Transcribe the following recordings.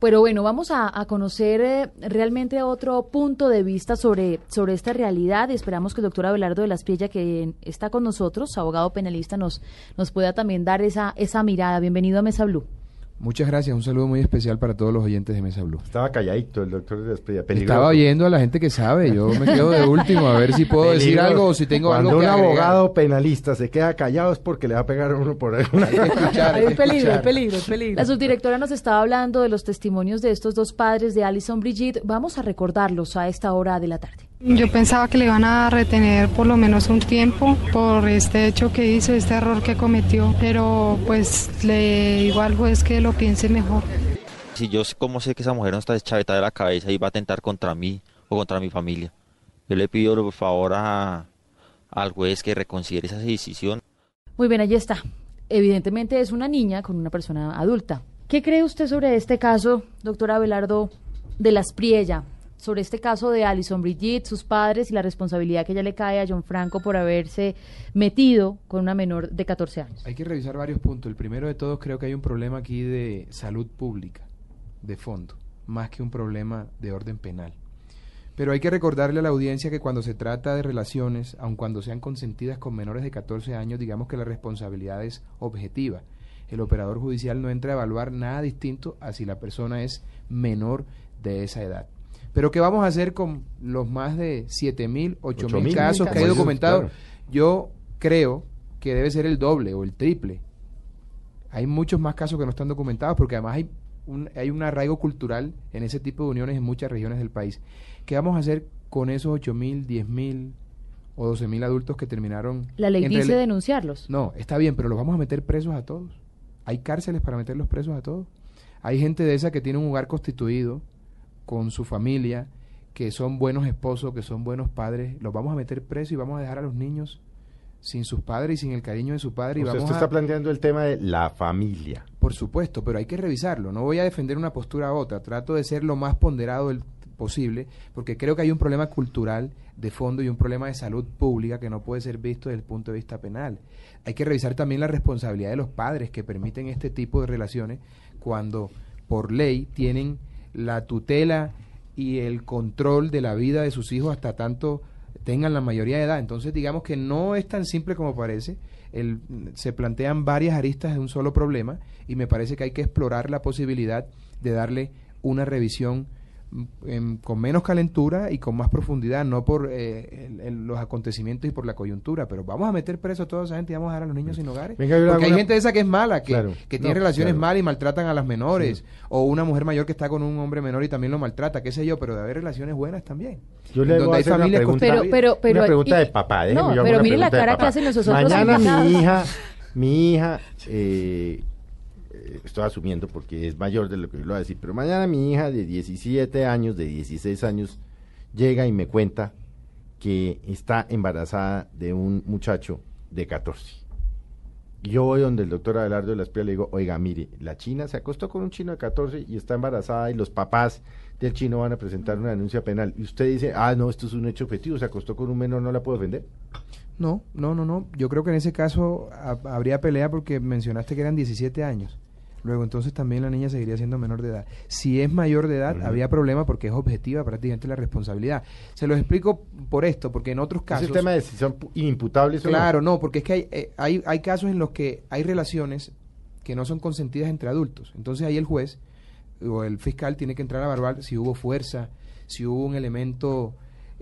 Pero bueno, vamos a, conocer eh, realmente otro punto de vista sobre, sobre esta realidad. Esperamos que el doctor Abelardo de las Piella, que está con nosotros, abogado penalista, nos, nos pueda también dar esa, esa mirada. Bienvenido a Mesa Blue. Muchas gracias, un saludo muy especial para todos los oyentes de Mesa Blue. Estaba calladito el doctor de Desprilla, Estaba oyendo a la gente que sabe, yo me quedo de último a ver si puedo decir algo o si tengo Cuando algo que un agregar. abogado penalista se queda callado es porque le va a pegar a uno por ahí. Hay que escuchar, hay que peligro, escuchar. peligro. La subdirectora nos estaba hablando de los testimonios de estos dos padres de Alison Brigitte. Vamos a recordarlos a esta hora de la tarde. Yo pensaba que le iban a retener por lo menos un tiempo por este hecho que hizo, este error que cometió, pero pues le digo al juez que lo piense mejor. Si yo sé- cómo sé que esa mujer no está deschavetada de la cabeza y va a atentar contra mí o contra mi familia, yo le pido por favor a, al juez que reconsidere esa decisión. Muy bien, allí está. Evidentemente es una niña con una persona adulta. ¿Qué cree usted sobre este caso, doctora Abelardo de las Priella? Sobre este caso de Alison Brigitte, sus padres y la responsabilidad que ella le cae a John Franco por haberse metido con una menor de 14 años. Hay que revisar varios puntos. El primero de todos creo que hay un problema aquí de salud pública, de fondo, más que un problema de orden penal. Pero hay que recordarle a la audiencia que cuando se trata de relaciones, aun cuando sean consentidas con menores de 14 años, digamos que la responsabilidad es objetiva. El operador judicial no entra a evaluar nada distinto a si la persona es menor de esa edad. Pero ¿qué vamos a hacer con los más de 7.000, 8.000 8.000 casos que hay documentados? claro. Yo creo que debe ser el doble o el triple. Hay muchos más casos que no están documentados porque además hay un, hay un arraigo cultural en ese tipo de uniones en muchas regiones del país. ¿Qué vamos a hacer con esos 8.000, 10.000 o 12.000 adultos que terminaron? La ley dice denunciarlos. No, está bien, pero los vamos a meter presos a todos. Hay cárceles para meterlos presos a todos. Hay gente de esa que tiene un hogar constituido con su familia, que son buenos esposos, que son buenos padres. Los vamos a meter presos y vamos a dejar a los niños sin sus padres y sin el cariño de su padre. Y O sea, vamos usted a... está planteando el tema de la familia. Por supuesto, pero hay que revisarlo. No voy a defender una postura a otra. Trato de ser lo más ponderado posible, porque creo que hay un problema cultural de fondo y un problema de salud pública que no puede ser visto desde el punto de vista penal. Hay que revisar también la responsabilidad de los padres que permiten este tipo de relaciones cuando por ley tienen la tutela y el control de la vida de sus hijos hasta tanto tengan la mayoría de edad. Entonces, digamos que no es tan simple como parece. Se plantean varias aristas de un solo problema y me parece que hay que explorar la posibilidad de darle una revisión em, con menos calentura y con más profundidad, no por eh, el- el- los acontecimientos y por la coyuntura, pero vamos a meter preso a toda esa gente y vamos a dejar a los niños sin hogares. Venga, Porque hay una- gente de esa que es mala, que, Claro. que tiene No, relaciones claro. malas y maltratan a las menores, o una mujer mayor que está con un hombre menor y también lo maltrata, qué sé yo, pero de haber relaciones buenas también. Yo le Donde voy a hay hacer una familias pregunta, Pero- pero- pero- una pregunta y- de papá. no, pero mire la cara que hacen los otros Mañana mi hija, mi hija, eh, estoy asumiendo porque es mayor de lo que yo le voy a decir, pero mañana mi hija de 17 años, de 16 años, llega y me cuenta que está embarazada de un muchacho de 14. Y Yo voy donde el doctor Abelardo de la Espía le digo, oiga, mire, la china se acostó con un chino de 14 y está embarazada y los papás del chino van a presentar una denuncia penal. Y usted dice, ah, no, esto es un hecho objetivo, se acostó con un menor, no la puedo defender. No, no, no, no. Yo creo que en ese caso ha- habría pelea porque mencionaste que eran 17 años. Luego entonces también la niña seguiría siendo menor de edad. Si es mayor de edad, había problema porque es objetiva prácticamente la responsabilidad. Se lo explico por esto, porque en otros Es casos... el tema de no. Claro, no, porque es que hay, eh, hay, hay casos en los que hay relaciones que no son consentidas entre adultos. Entonces ahí el juez o el fiscal tiene que entrar a evaluar si hubo fuerza, si hubo un elemento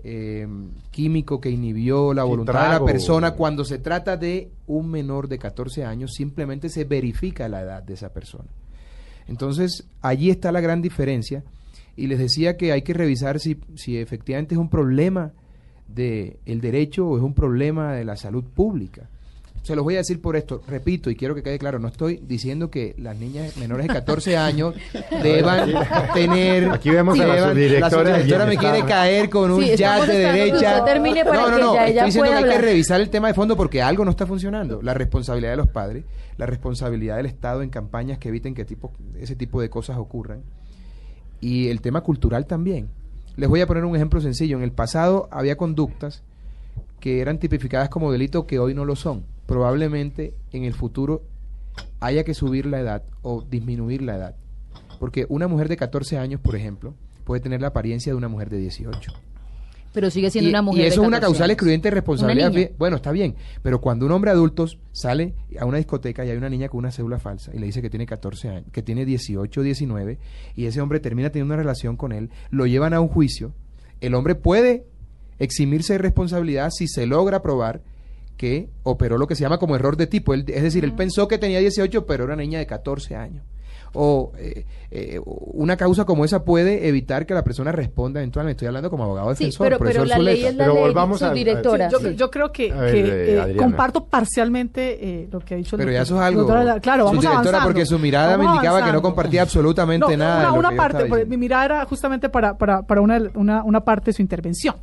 eh, químico que inhibió la voluntad de la persona. Cuando se trata de un menor de 14 años, simplemente se verifica la edad de esa persona. Entonces, allí está la gran diferencia. Y les decía que hay que revisar si, si efectivamente es un problema del el derecho o es un problema de la salud pública. Se los voy a decir por esto, repito, y quiero que quede claro, no estoy diciendo que las niñas menores de 14 años deban tener... Aquí vemos a la subdirectora La subdirectora me quiere caer con un Sí, jazz de que derecha. usted termine para no, no, que no, ella estoy diciendo que hay que revisar el tema de fondo porque algo no está funcionando. La responsabilidad de los padres, la responsabilidad del Estado en campañas que eviten que tipo, ese tipo de cosas ocurran y el tema cultural también. Les voy a poner un ejemplo sencillo. En el pasado había conductas que eran tipificadas como delito que hoy no lo son. Probablemente en el futuro haya que subir la edad o disminuir la edad. Porque una mujer de 14 años, por ejemplo, puede tener la apariencia de una mujer de 18. Pero sigue siendo Y, una mujer y de eso es una 14 causal años. excluyente de responsabilidad. Bueno, está bien, pero cuando un hombre adulto sale a una discoteca y hay una niña con una cédula falsa y le dice que tiene 14 años, que tiene 18 o 19, y ese hombre termina teniendo una relación con él, lo llevan a un juicio, el hombre puede eximirse de responsabilidad si se logra probar que operó lo que se llama como error de tipo. Él- es decir, él pensó que tenía 18, pero era una niña de 14 años. O eh, eh, una causa como esa puede evitar que la persona responda eventualmente. Estoy hablando como abogado Sí, defensor. pero, pero profesor la ley es la Pero ley, volvamos a- subdirectora. Sí, yo, sí. yo creo que, ver, que, eh, comparto parcialmente eh, lo que ha dicho el Pero ya eso es algo. doctora- Claro, vamos avanzando. porque su mirada me indicaba que no compartía absolutamente No, nada. de Una, lo una que parte, mi mirada era justamente para, para, para una, una, una parte de su intervención.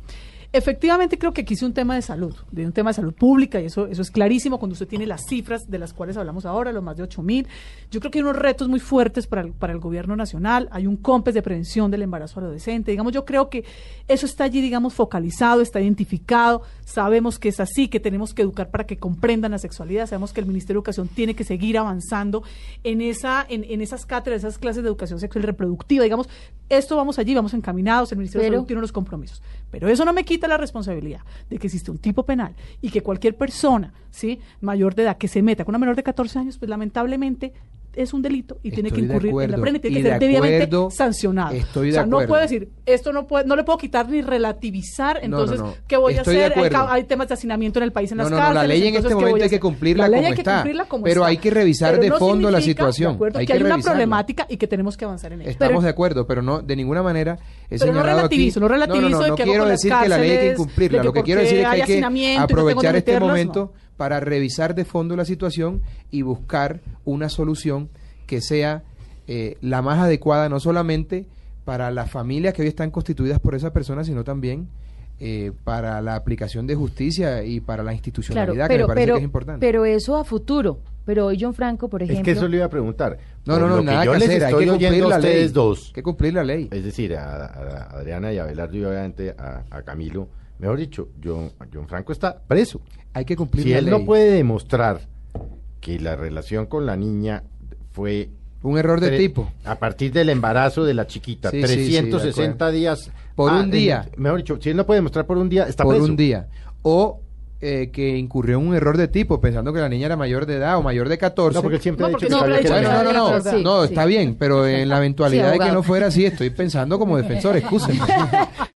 Efectivamente, creo que aquí es un tema de salud, de un tema de salud pública, y eso, eso es clarísimo cuando usted tiene las cifras de las cuales hablamos ahora, los más de 8 mil. Yo creo que hay unos retos muy fuertes para el, para el gobierno nacional. Hay un COMPES de prevención del embarazo adolescente. Digamos, yo creo que eso está allí, digamos, focalizado, está identificado. Sabemos que es así, que tenemos que educar para que comprendan la sexualidad. Sabemos que el Ministerio de Educación tiene que seguir avanzando en, esa, en, en esas cátedras, esas clases de educación sexual y reproductiva. Digamos, esto vamos allí, vamos encaminados. El Ministerio de Salud tiene unos compromisos. Pero eso no me quita la responsabilidad de que existe un tipo penal y que cualquier persona, ¿sí? mayor de edad que se meta con una menor de 14 años, pues lamentablemente es un delito y tiene que de incurrir en la pena y tiene que de ser debidamente acuerdo, sancionado. estoy de o sea, no puedo decir, esto no puede, no le puedo quitar ni relativizar, No, no, entonces, no. ¿qué voy Estoy de a hacer? Hay, temas de hacinamiento en el país en las cárceles. la ley en entonces, este ¿qué voy momento hay que cumplirla La ley como hay que está, cumplirla como pero está. hay que revisar Pero de fondo la situación, de acuerdo, hay que, que hay una problemática y que tenemos que avanzar en ello. Estamos Pero- de acuerdo, pero no de ninguna manera he Pero no relativizo, aquí. no relativizo no, no, quiero decir que la ley hay que incumplirla. que Lo que quiero decir es que hay que aprovechar que este momento para revisar de fondo la situación y buscar una solución que sea eh, la más adecuada, no solamente para las familias que hoy están constituidas por esa persona, sino también eh, para la aplicación de justicia y para la Claro, institucionalidad, que me parece pero, que es importante. pero eso a futuro. Pero hoy John Franco, por Es ejemplo... que eso le iba a preguntar. no, Por no, no, lo que nada yo que les hacer, hay estoy que cumplir oyendo a la ley. ustedes dos, Hay que cumplir la ley. es decir, a, a Adriana y a Abelardo y obviamente a, a Camilo, mejor dicho, John, John Franco está preso. Hay que cumplir Si la él ley. no puede demostrar que la relación con la niña fue Un error de tipo. a partir del embarazo de la chiquita, Sí, sí, sí, de 360 acuerdo. días Por un en- día. mejor dicho, si él no puede demostrar por un día, está por preso. un día. O eh, que incurrió en un error de tipo, pensando que la niña era mayor de edad o mayor de 14. No, porque él siempre No, ha dicho que siempre sabía ha que dicho no, no, no, Sí, no, sí. está bien, pero en la eventualidad de que no fuera así, estoy pensando como defensor, excúsenme.